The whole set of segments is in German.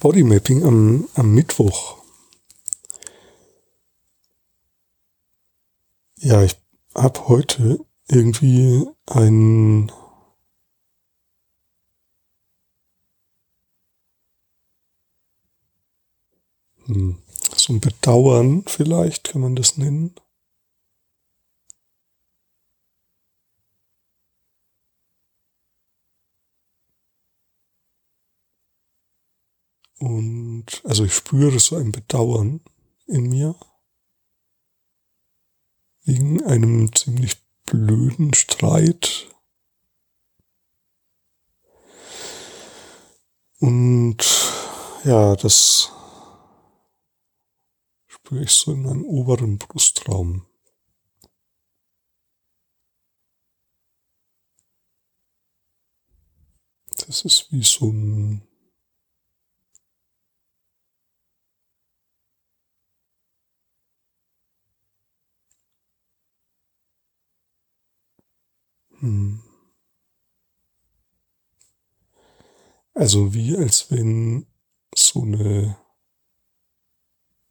Bodymapping am, am Mittwoch. Ja, ich habe heute irgendwie ein hm, so ein Bedauern vielleicht kann man das nennen. Und also ich spüre so ein Bedauern in mir wegen einem ziemlich blöden Streit. Und ja, das spüre ich so in meinem oberen Brustraum. Das ist wie so ein Also wie als wenn so eine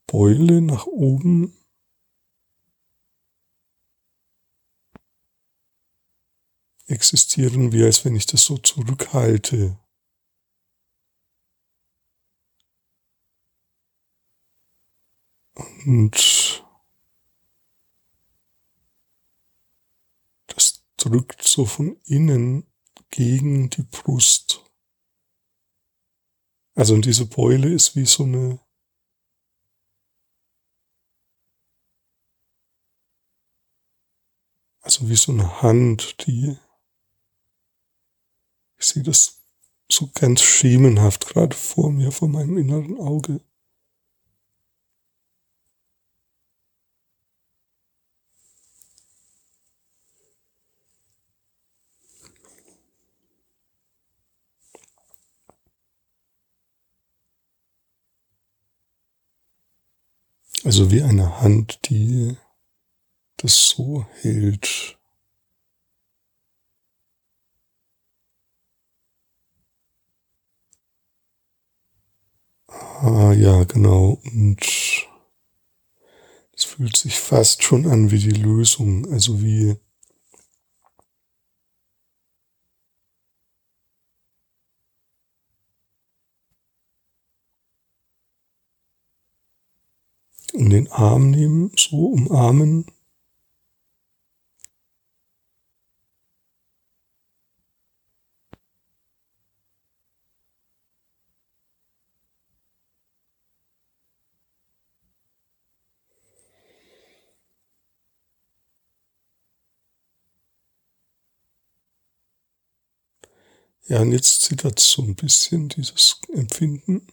Beule nach oben existieren, wie als wenn ich das so zurückhalte. Und drückt so von innen gegen die Brust. Also und diese Beule ist wie so eine also wie so eine Hand, die ich sehe das so ganz schemenhaft gerade vor mir, vor meinem inneren Auge. Also wie eine Hand, die das so hält. Ah ja, genau. Und es fühlt sich fast schon an wie die Lösung, also wie in den Arm nehmen, so umarmen. Ja, und jetzt zittert so ein bisschen dieses Empfinden.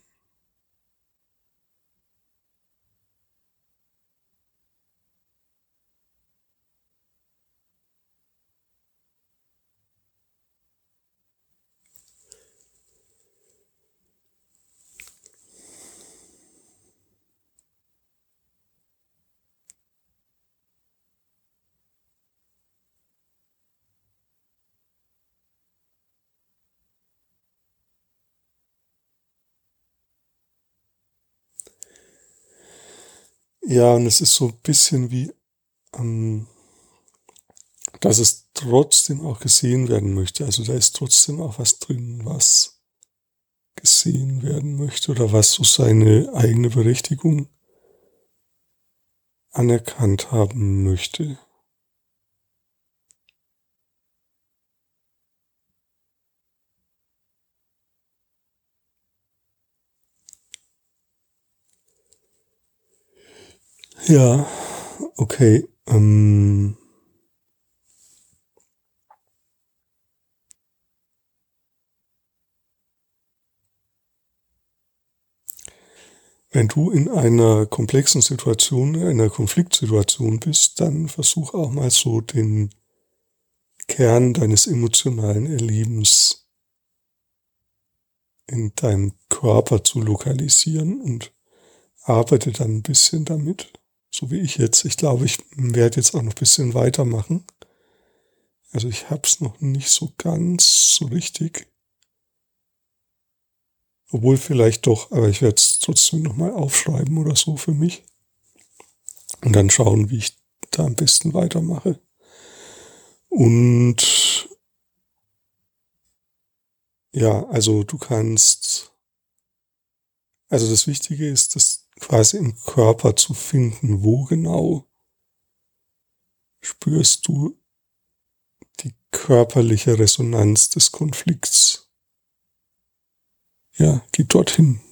Ja, und es ist so ein bisschen wie, ähm, dass es trotzdem auch gesehen werden möchte. Also da ist trotzdem auch was drin, was gesehen werden möchte oder was so seine eigene Berechtigung anerkannt haben möchte. Ja, okay. Ähm Wenn du in einer komplexen Situation, in einer Konfliktsituation bist, dann versuch auch mal so den Kern deines emotionalen Erlebens in deinem Körper zu lokalisieren und arbeite dann ein bisschen damit so wie ich jetzt. Ich glaube, ich werde jetzt auch noch ein bisschen weitermachen. Also ich habe es noch nicht so ganz so richtig Obwohl vielleicht doch, aber ich werde es trotzdem nochmal aufschreiben oder so für mich. Und dann schauen, wie ich da am besten weitermache. Und ja, also du kannst, also das Wichtige ist, das quasi im Körper zu finden, wo genau spürst du die körperliche Resonanz des Konflikts. Ja, geh dorthin.